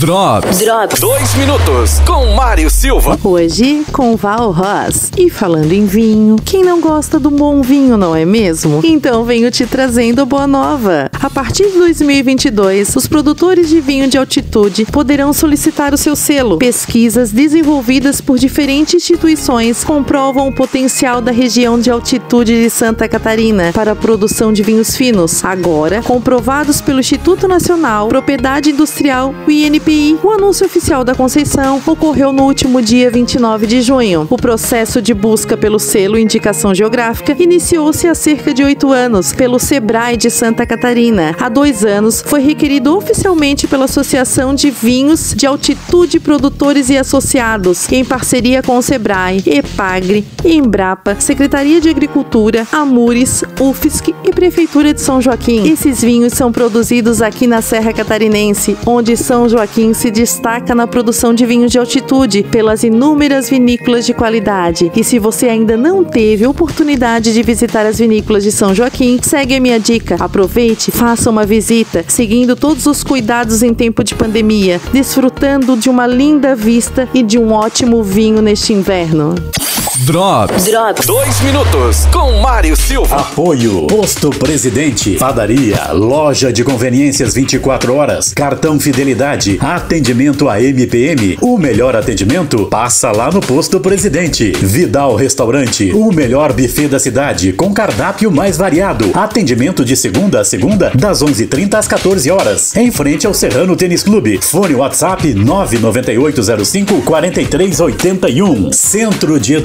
Drops. Drops. Dois minutos com Mário Silva. Hoje com Val Ross. E falando em vinho, quem não gosta do bom vinho, não é mesmo? Então venho te trazendo boa nova. A partir de 2022, os produtores de vinho de altitude poderão solicitar o seu selo. Pesquisas desenvolvidas por diferentes instituições comprovam o potencial da região de altitude de Santa Catarina para a produção de vinhos finos. Agora, comprovados pelo Instituto Nacional Propriedade Industrial, o INPI o anúncio oficial da concessão ocorreu no último dia 29 de junho. O processo de busca pelo selo Indicação Geográfica iniciou-se há cerca de oito anos pelo SEBRAE de Santa Catarina. Há dois anos foi requerido oficialmente pela Associação de Vinhos de Altitude Produtores e Associados, em parceria com o SEBRAE, EPAGRE, Embrapa, Secretaria de Agricultura, Amures, UFSC e Prefeitura de São Joaquim. Esses vinhos são produzidos aqui na Serra Catarinense, onde São Joaquim Se destaca na produção de vinhos de altitude pelas inúmeras vinícolas de qualidade. E se você ainda não teve oportunidade de visitar as vinícolas de São Joaquim, segue a minha dica. Aproveite, faça uma visita, seguindo todos os cuidados em tempo de pandemia, desfrutando de uma linda vista e de um ótimo vinho neste inverno. Drops. Drops. Dois minutos com Mário Silva. Apoio. Posto Presidente. Padaria. Loja de conveniências 24 horas. Cartão Fidelidade. Atendimento a MPM. O melhor atendimento passa lá no Posto Presidente. Vidal Restaurante. O melhor buffet da cidade com cardápio mais variado. Atendimento de segunda a segunda das 11:30 às 14 horas. Em frente ao Serrano Tênis Clube. Fone WhatsApp 99805 4381. Centro de Educação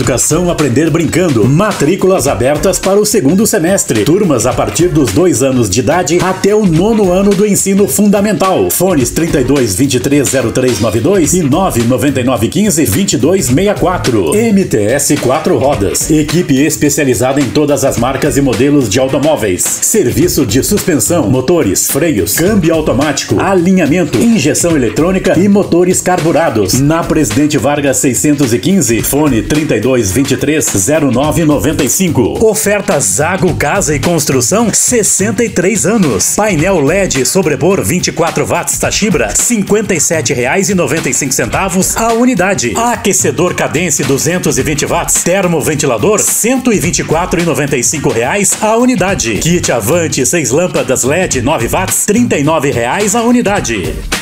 Aprender Brincando. Matrículas abertas para o segundo semestre. Turmas a partir dos dois anos de idade até o nono ano do ensino fundamental. Fones 32 23 0392 e 999 15 2264. MTS 4 rodas. Equipe especializada em todas as marcas e modelos de automóveis. Serviço de suspensão, motores, freios, câmbio automático, alinhamento, injeção eletrônica e motores carburados. Na Presidente Vargas 615, fone 32 230995. Oferta Zago Casa e Construção 63 anos. Painel LED sobrepor 24 watts Tachibra R$ 57,95 a unidade. Aquecedor Cadence 220 watts termoventilador 124,95 reais a unidade. Kit Avante 6 lâmpadas LED 9 watts 39 reais a unidade.